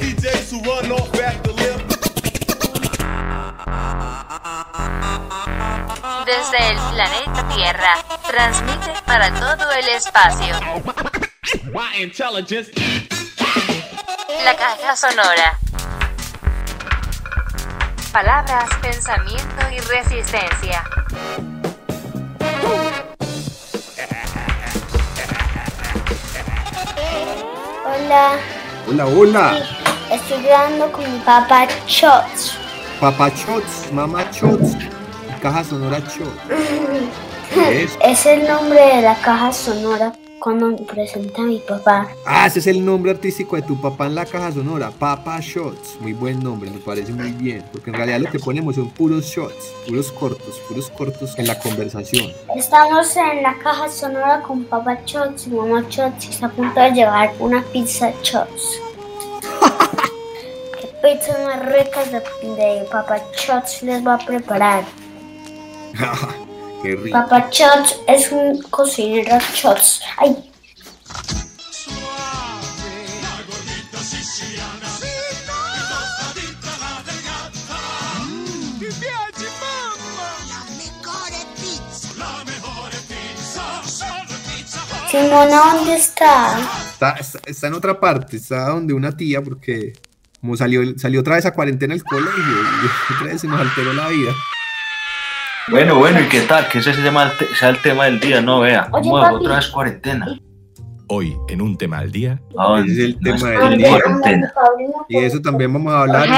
DJs who run off at the lip. Desde el planeta Tierra, transmite para todo el espacio. La caja sonora. Palabras, pensamiento y resistencia. Hola, Hola, hola. Estoy grabando con mi papá Shots. Papá Shots, mamá Shots, y caja sonora Shots. ¿Qué es? Es el nombre de la caja sonora cuando me presenta a mi papá. Ah, ese es el nombre artístico de tu papá en la caja sonora, Papá Shots. Muy buen nombre, me parece muy bien. Porque en realidad lo que ponemos son puros shots, puros cortos, puros cortos en la conversación. Estamos en la caja sonora con papá Shots y mamá Shots y está a punto de llevar una pizza Shots. ¿Qué pizzas más ricas de, de papá Shots les va a preparar? Qué rico. Papá Shots es un cocinero Shots. Ay, Simona, ¿dónde está? Está, está- está en otra parte, está donde una tía, porque como salió, salió otra vez a cuarentena el colegio, y otra vez se nos alteró la vida. Bueno, bueno, ¿y qué tal? Que ese sea el tema del día, no vea. Oye, ¿Cómo papi. otra vez cuarentena? Hoy, en un tema al día, ¿A Ese es el tema No del es- ¿Dónde día. cuarentena. Y de eso también vamos a hablar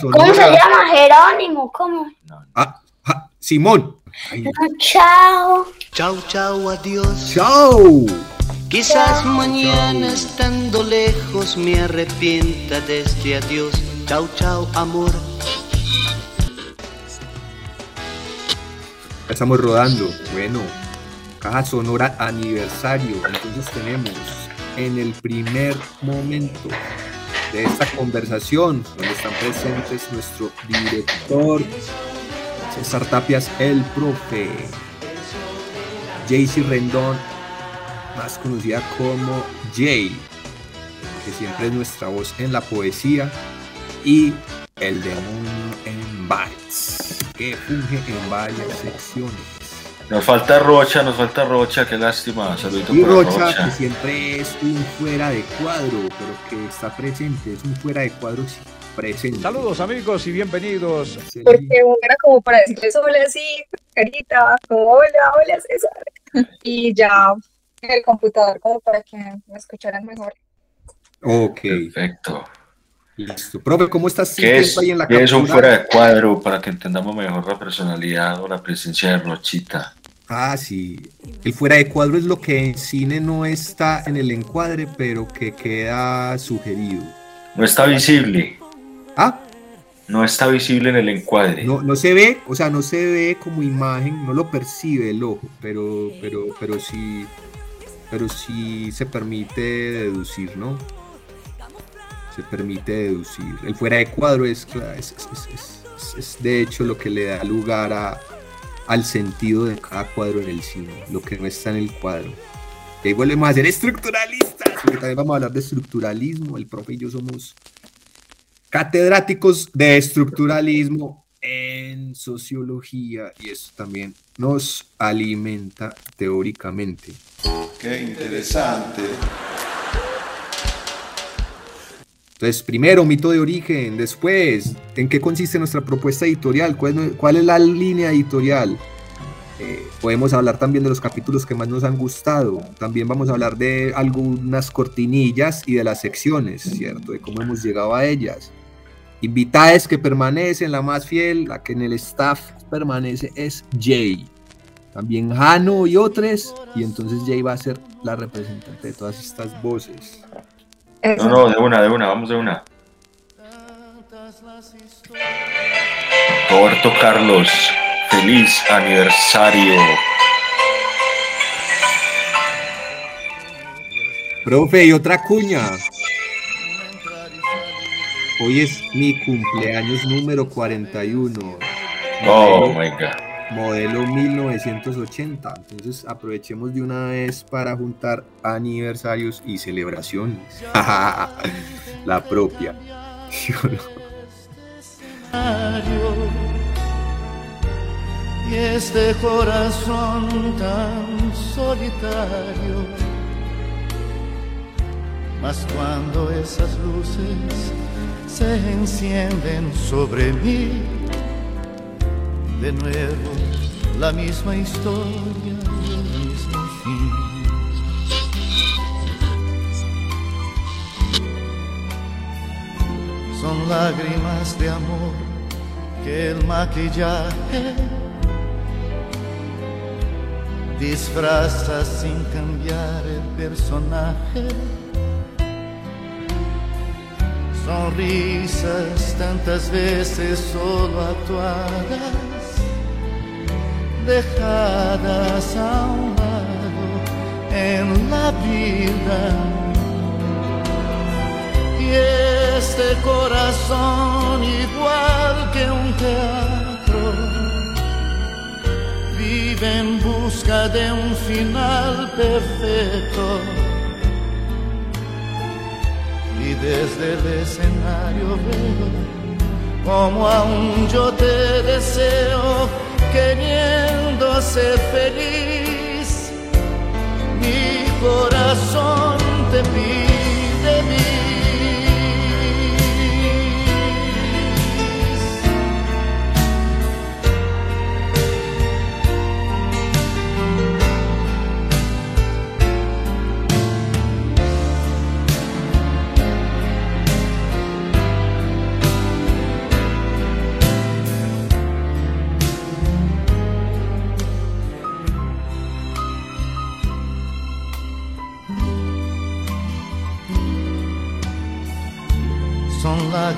¿Cómo se llama? Jerónimo, ¿cómo? Ah, ah, Simón. Ay, Chao. Chau, chau, adiós. ¡Chao! Quizás mañana estando lejos me arrepienta de este adiós. Chau, chau, amor. Estamos rodando. Bueno, caja sonora aniversario. Entonces tenemos en el primer momento de esta conversación, donde están presentes nuestro director, César Tapias, el profe, Jaycee Rendón, más conocida como Jay, que siempre es nuestra voz en la poesía, y el demonio en bytes, que funge en varias secciones. Nos falta Rocha, nos falta Rocha, qué lástima. Saludito Y para Rocha, Rocha. que siempre es un fuera de cuadro, pero que está presente, es un fuera de cuadro sí, presente. Saludos amigos y bienvenidos. Porque uno era como para decirles hola, sí, carita, como hola, hola, César. Y ya el computador como para que me escucharan mejor. Ok, Perfecto. listo. Profe, ¿cómo estás ¿Qué es, sintiendo ahí en la qué es un fuera de cuadro para que entendamos mejor la personalidad o la presencia de Rochita? Ah, sí. El fuera de cuadro es lo que en cine no está en el encuadre, pero que queda sugerido. No está visible, Ah, no está visible en el encuadre. no, no se ve, o sea, no se ve como imagen, no lo percibe el ojo, pero, pero, pero sí, pero sí se permite deducir, ¿no? Se permite deducir. El fuera de cuadro es, es- es- es de hecho lo que le da lugar a, al sentido de cada cuadro en el cine, lo que no está en el cuadro. Y ahí volvemos a ser estructuralistas, porque también vamos a hablar de estructuralismo. El profe y yo somos catedráticos de estructuralismo en sociología y eso también nos alimenta teóricamente. Qué interesante. Entonces, primero, mito de origen, después, ¿en qué consiste nuestra propuesta editorial? ¿Cuál, es- cuál es la línea editorial? Eh, podemos hablar también de los capítulos que más nos han gustado. También vamos a hablar de algunas cortinillas y de las secciones, ¿cierto? De cómo hemos llegado a ellas. Invitadas que permanecen, la más fiel, la que en el staff permanece es Jay. También Jano y otros. Y entonces Jay va a ser la representante de todas estas voces. No, no, de una, de una, vamos de una. Roberto Carlos, feliz aniversario. Profe, y otra cuña. Hoy es mi cumpleaños número 41. Oh modelo, my god. modelo 1980. Entonces aprovechemos de una vez para juntar aniversarios y celebraciones. la propia. Y este corazón tan solitario. Mas cuando esas luces se encienden sobre mí, de nuevo la misma historia el mismo fin. Son lágrimas de amor que el maquillaje disfraza sin cambiar el personaje. Sonrisas tantas veces solo actuadas, dejadas a un lado en la vida. Y este corazón igual que un teatro vive en busca de un final perfecto. Desde el escenario veo como aún yo te deseo, queriendo ser feliz. Mi corazón te pide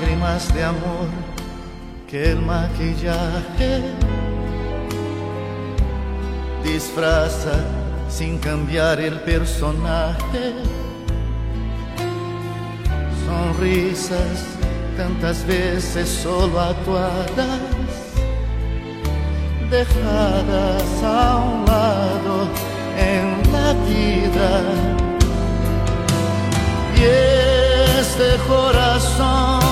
lágrimas de amor que el maquillaje disfraza sin cambiar el personaje. Sonrisas tantas veces solo actuadas, dejadas a un lado en la vida. Y este corazón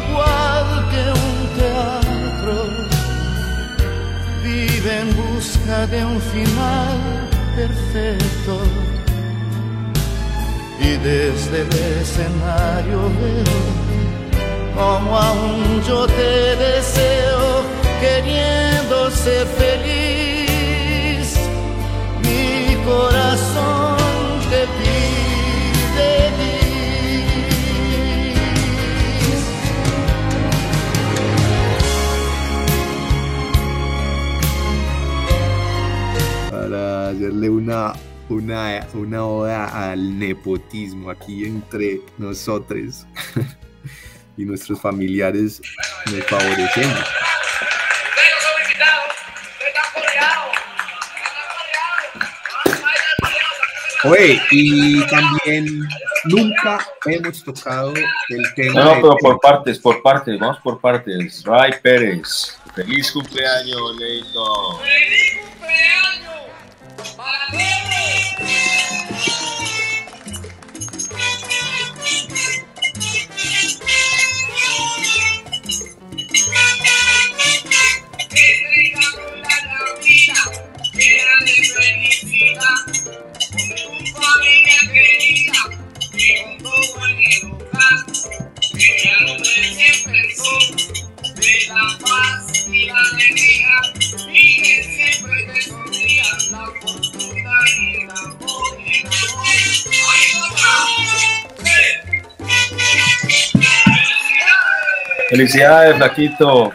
igual que un teatro. Vive en busca de un final perfecto. Y desde el escenario veo como aún yo te deseo queriendo ser feliz. Mi corazón hacerle una, una, una oda al nepotismo aquí entre nosotros y nuestros familiares nos favorecemos. Oye, y también nunca hemos tocado el tema. No, no, de- pero por partes, por partes, vamos por partes. Ray Pérez, feliz cumpleaños, Leito. Parabéns! Felicidades, Flaquito.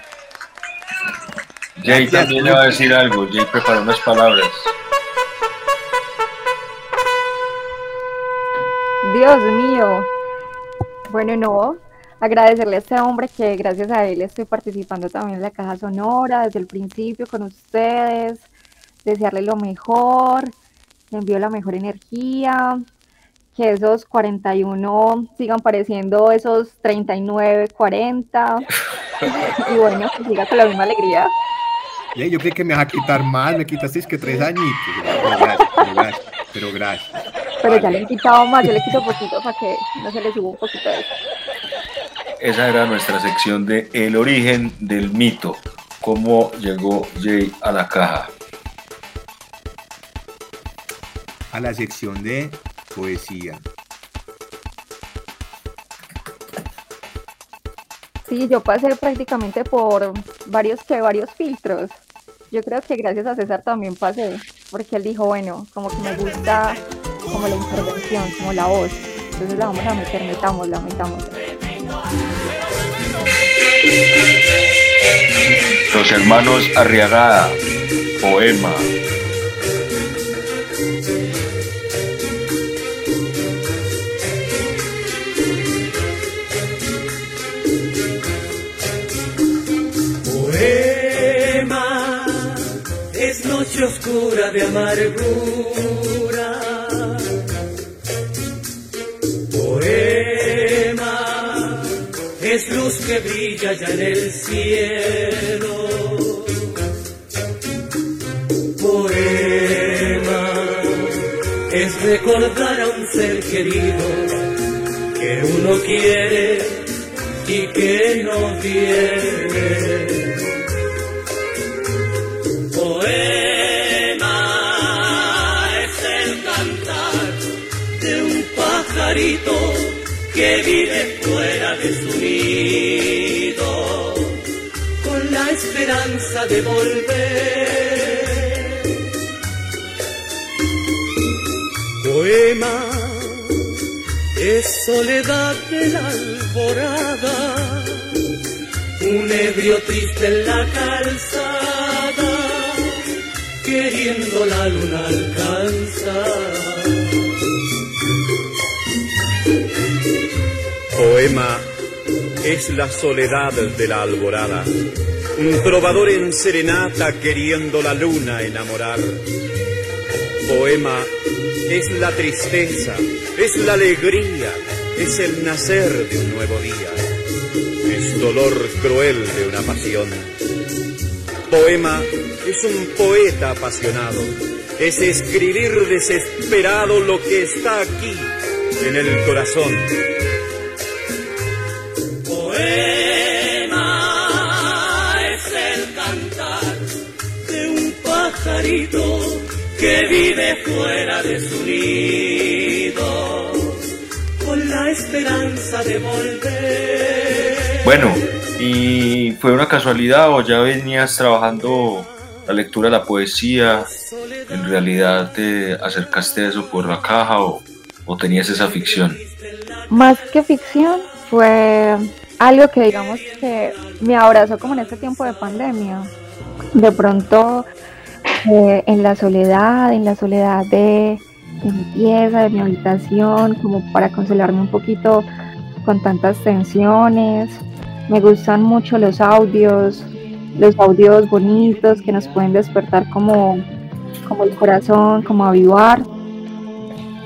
Jay Gracias, también le va a decir algo. Jay preparó unas palabras. Dios mío. Bueno, no. Agradecerle a este hombre que gracias a él estoy participando también en la caja sonora desde el principio con ustedes. Desearle lo mejor. Le envío la mejor energía. Que esos 41 sigan pareciendo esos 39, 40. Y bueno, que siga con la misma alegría. Yey, yo creí que me vas a quitar más, me quitaste es que tres añitos. Pero gracias, pero gracias. Pero gracias. Pero ya le he quitado más, yo le quito poquito para que no se le suba un poquito de eso. esa era nuestra sección de El origen del mito. ¿Cómo llegó Jay a la caja? A la sección de poesía. Sí, yo pasé prácticamente por varios que varios filtros. Yo creo que gracias a César también pasé, porque él dijo, bueno, como que me gusta como la intervención, como la voz. Entonces la vamos a meter, metámosla, metámosla. Los hermanos Arriagada, poema. Poema oscura de amargura. Poema es luz que brilla ya en el cielo. Poema es recordar a un ser querido que uno quiere y que no tiene. Que vive fuera de su nido con la esperanza de volver. Poema es soledad de la alborada, un ebrio triste en la calzada, queriendo la luna alcanzar. Poema es la soledad de la alborada, un trovador en serenata queriendo la luna enamorar. Poema es la tristeza, es la alegría, es el nacer de un nuevo día, es dolor cruel de una pasión. Poema es un poeta apasionado, es escribir desesperado lo que está aquí en el corazón. Poema es el cantar de un pajarito que vive fuera de su nido con la esperanza de volver. Bueno, ¿y fue una casualidad o ya venías trabajando la lectura de la poesía? ¿En realidad te acercaste a eso por la caja o, o tenías esa ficción? Más que ficción, fue algo que digamos que me abrazó como en este tiempo de pandemia. De pronto, eh, en la soledad, en la soledad de, de mi pieza, de mi habitación, como para consolarme un poquito con tantas tensiones. Me gustan mucho los audios, los audios bonitos que nos pueden despertar como, como el corazón, como avivar.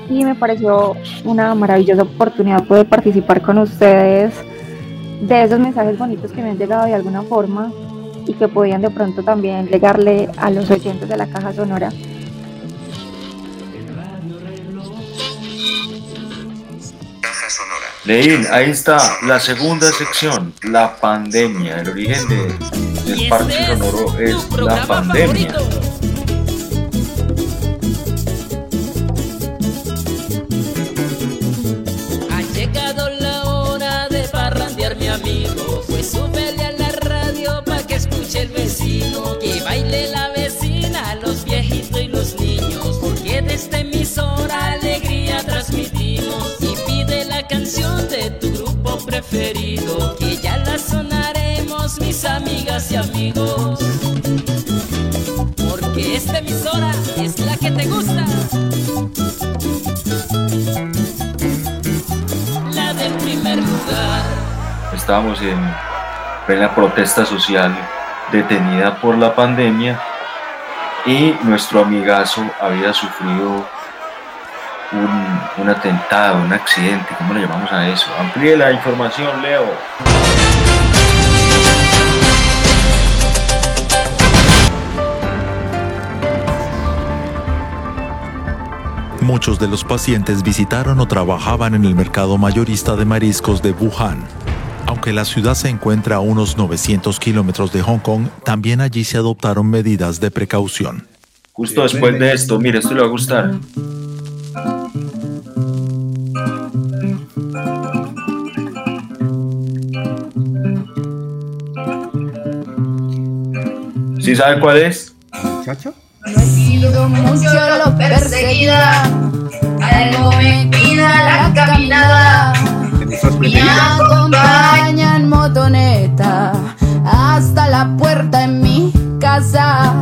Y me pareció una maravillosa oportunidad poder participar con ustedes de esos mensajes bonitos que me han llegado de alguna forma y que podían de pronto también llegarle a los oyentes de la caja sonora. Leín, ahí está la segunda sección, la pandemia. El origen de, del parche sonoro es la pandemia. Preferido Que ya la sonaremos mis amigas y amigos. Porque esta emisora es la que te gusta. La del primer lugar. Estábamos en plena protesta social detenida por la pandemia y nuestro amigazo había sufrido un, un atentado, un accidente, ¿cómo le llamamos a eso? Amplíe la información, Leo. Muchos de los pacientes visitaron o trabajaban en el mercado mayorista de mariscos de Wuhan. Aunque la ciudad se encuentra a unos 900 kilómetros de Hong Kong, también allí se adoptaron medidas de precaución. Justo después de esto, mire, esto le va a gustar. ¿Sí sabe cuál es? ¿Chacho? No he sido mucho lo perseguida, algo me la caminada. Me acompaña en motoneta hasta la puerta en mi casa.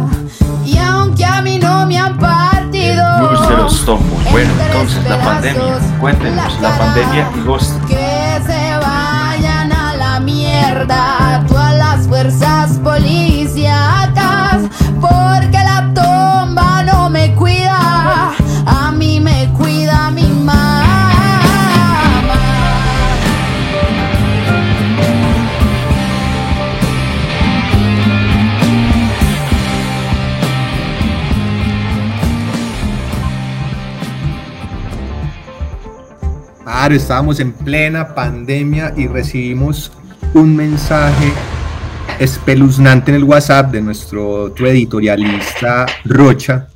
Y aunque a mí no me han partido, Blues de los tombos. Bueno, entonces la pandemia. Cuéntenos, la pandemia y Ghost. que se vayan a la mierda todas las fuerzas policíacas, Estábamos en plena pandemia y recibimos un mensaje espeluznante en el WhatsApp de nuestro otro editorialista Rocha,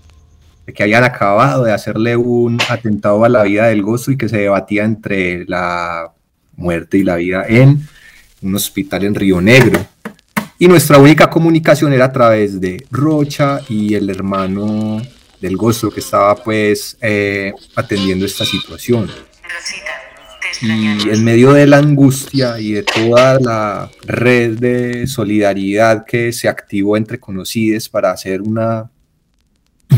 que habían acabado de hacerle un atentado a la vida del gozo y que se debatía entre la muerte y la vida en un hospital en Río Negro. Y nuestra única comunicación era a través de Rocha y el hermano del gozo que estaba pues eh, atendiendo esta situación. Y en medio de la angustia y de toda la red de solidaridad que se activó entre conocidos para hacer una,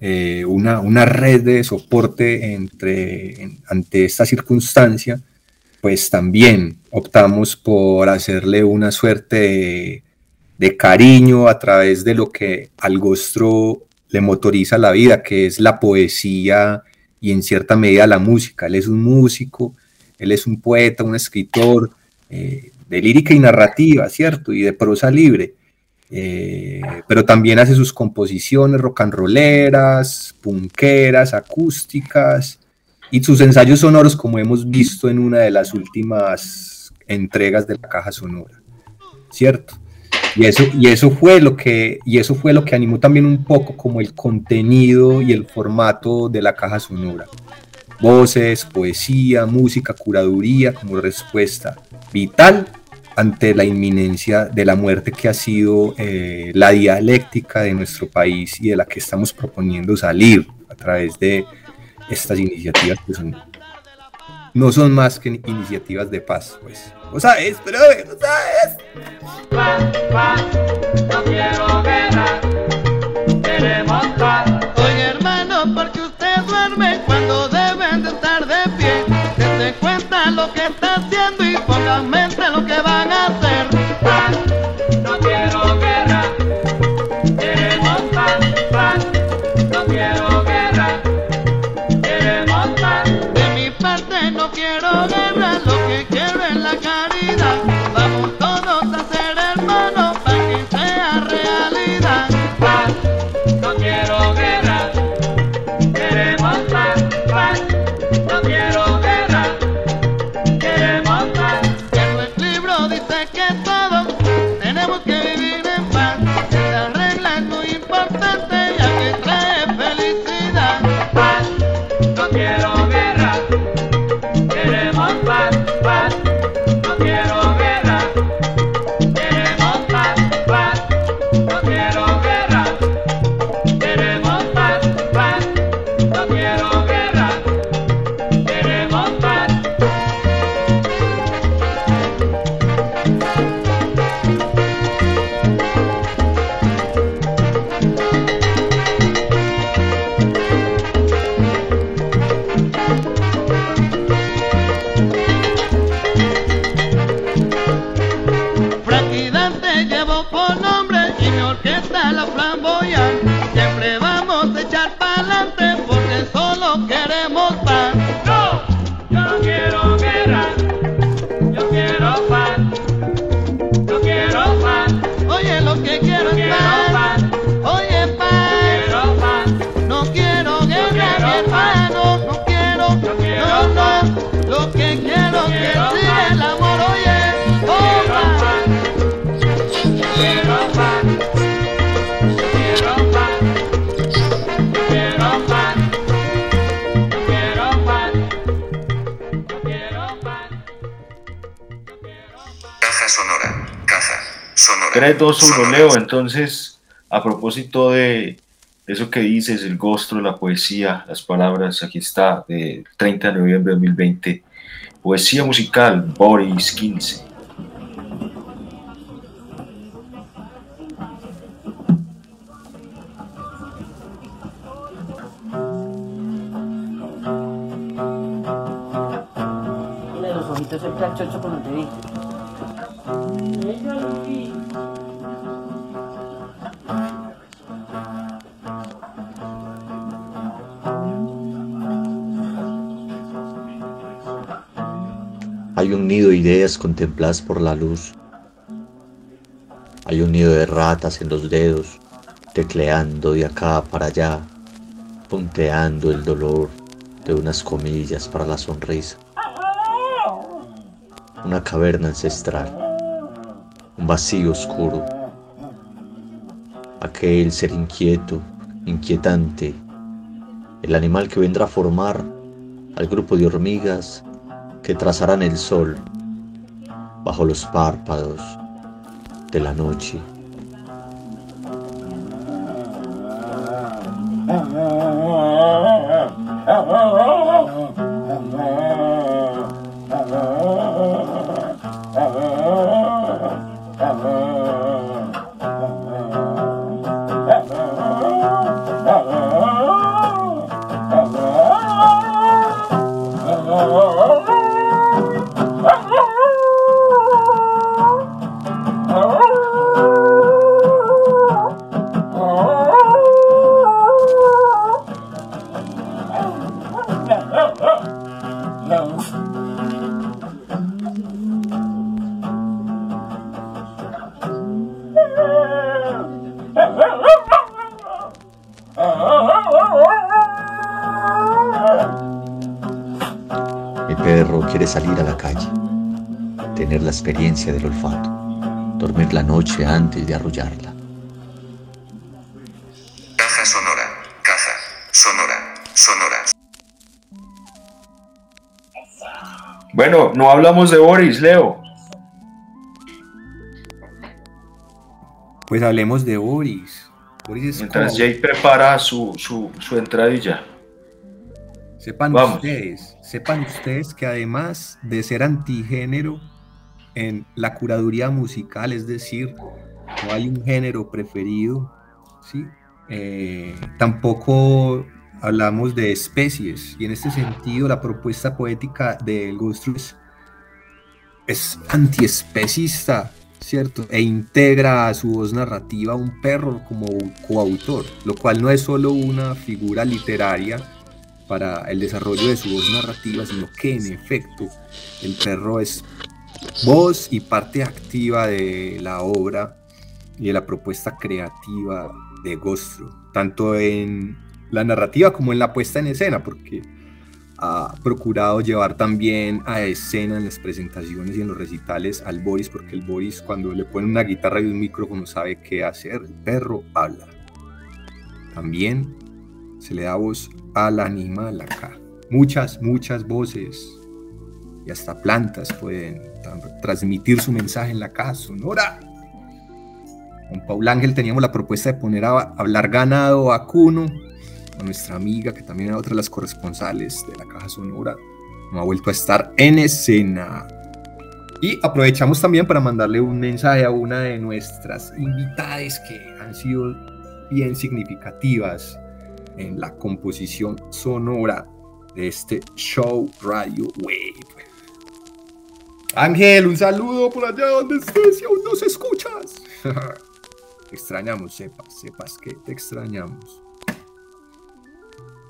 eh, una, una red de soporte entre, en- ante esta circunstancia, pues también optamos por hacerle una suerte de, de cariño a través de lo que al Gostro le motoriza la vida, que es la poesía y en cierta medida la música. Él es un músico, él es un poeta, un escritor eh, de lírica y narrativa, ¿cierto? Y de prosa libre. Eh, pero también hace sus composiciones rock and rolleras, punqueras, acústicas y sus ensayos sonoros, como hemos visto en una de las últimas entregas de la caja sonora, ¿cierto? Y eso, y eso fue lo que, y eso fue lo que animó también un poco como el contenido y el formato de la caja sonora. Voces, poesía, música, curaduría como respuesta vital ante la inminencia de la muerte que ha sido eh, la dialéctica de nuestro país y de la que estamos proponiendo salir a través de estas iniciativas que son no son más que iniciativas de paz, pues. Pero ¿lo sabes? No quiero guerra, queremos paz. 3, 2, 1, sonora. Leo. Entonces, a propósito de eso que dices, el gostro, la poesía, las palabras, aquí está, de 30 de noviembre de 2020. Poesía musical, Boris 15. Tiene los ojitos el cachocho cuando te vi. Nido de ideas contempladas por la luz. Hay un nido de ratas en los dedos, tecleando de acá para allá, punteando el dolor de unas comillas para la sonrisa. Una caverna ancestral, un vacío oscuro. Aquel ser inquieto, inquietante, el animal que vendrá a formar al grupo de hormigas que trazarán el sol bajo los párpados de la noche. Salir a la calle, tener la experiencia del olfato, dormir la noche antes de arrullarla. Caja sonora, caja sonora, sonora. Bueno, no hablamos de Boris, Leo. Pues hablemos de Boris. Boris es Mientras como- Jay prepara su, su, su entradilla. Sepan Vamos. ustedes, sepan ustedes que además de ser antigénero en la curaduría musical, es decir, no hay un género preferido, ¿sí? Eh, tampoco hablamos de especies y en este sentido la propuesta poética del Ghost es, es antiespecista, ¿cierto? E integra a su voz narrativa un perro como coautor, lo cual no es solo una figura literaria, para el desarrollo de su voz narrativa, sino que en efecto el perro es voz y parte activa de la obra y de la propuesta creativa de Gostro, tanto en la narrativa como en la puesta en escena, porque ha procurado llevar también a escena en las presentaciones y en los recitales al Boris, porque el Boris cuando le pone una guitarra y un micrófono sabe qué hacer, el perro habla. También se le da voz al animal acá. Muchas, muchas voces y hasta plantas pueden tra- transmitir su mensaje en la caja sonora. Con Paul Ángel teníamos la propuesta de poner a hablar ganado vacuno, a nuestra amiga que también era otra de las corresponsales de la caja sonora, no ha vuelto a estar en escena. Y aprovechamos también para mandarle un mensaje a una de nuestras invitadas que han sido bien significativas en la composición sonora de este show Radio Wave. Ángel, un saludo por allá donde estés si aún nos escuchas. te extrañamos, sepas, sepas que te extrañamos.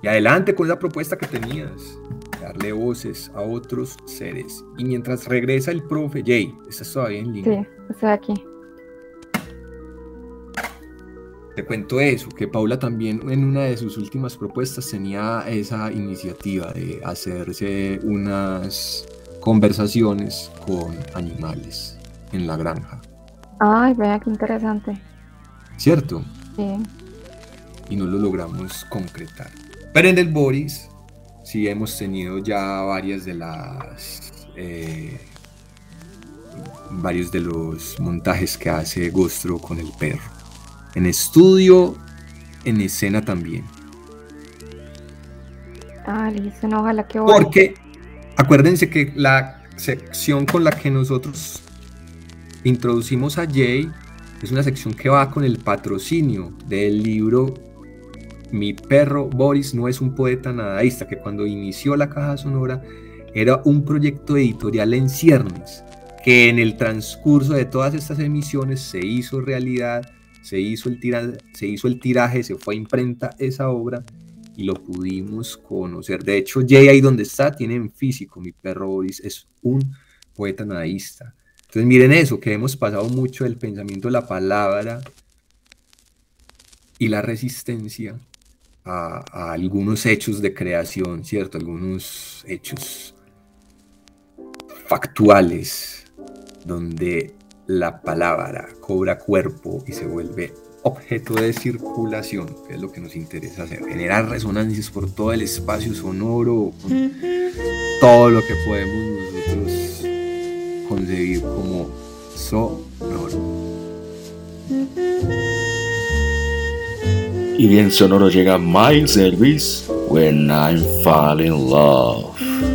Y adelante con esa propuesta que tenías, darle voces a otros seres. Y mientras regresa el profe Jay, ¿estás todavía en línea? Sí, estoy aquí. Te cuento eso, que Paula también en una de sus últimas propuestas tenía esa iniciativa de hacerse unas conversaciones con animales en la granja, Ay, vea qué interesante. ¿cierto? Sí. Y no lo logramos concretar. Pero en el Boris sí hemos tenido ya varias de las eh, varios de los montajes que hace Gostro con el perro. En estudio, en escena también. Ah, listo, no, ojalá que bueno. Porque acuérdense que la sección con la que nosotros introducimos a Jay es una sección que va con el patrocinio del libro Mi perro Boris no es un poeta nadaísta, que cuando inició la caja sonora era un proyecto editorial en ciernes, que en el transcurso de todas estas emisiones se hizo realidad, se hizo el, tira- se, hizo el tiraje, se fue a imprenta esa obra y lo pudimos conocer. De hecho, Jay ahí donde está tiene en físico, mi perro Boris es un poeta nadaísta. Entonces miren eso, que hemos pasado mucho del pensamiento la palabra y la resistencia a, a algunos hechos de creación, ¿cierto? Algunos hechos factuales donde la palabra cobra cuerpo y se vuelve objeto de circulación, que es lo que nos interesa hacer, generar resonancias por todo el espacio sonoro, con todo lo que podemos nosotros concebir como sonoro. Y bien sonoro llega Miles Elvis, When I'm Fall in Love.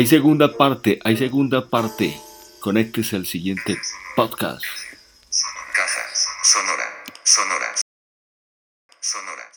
Hay segunda parte, hay segunda parte. Conéctese al siguiente podcast.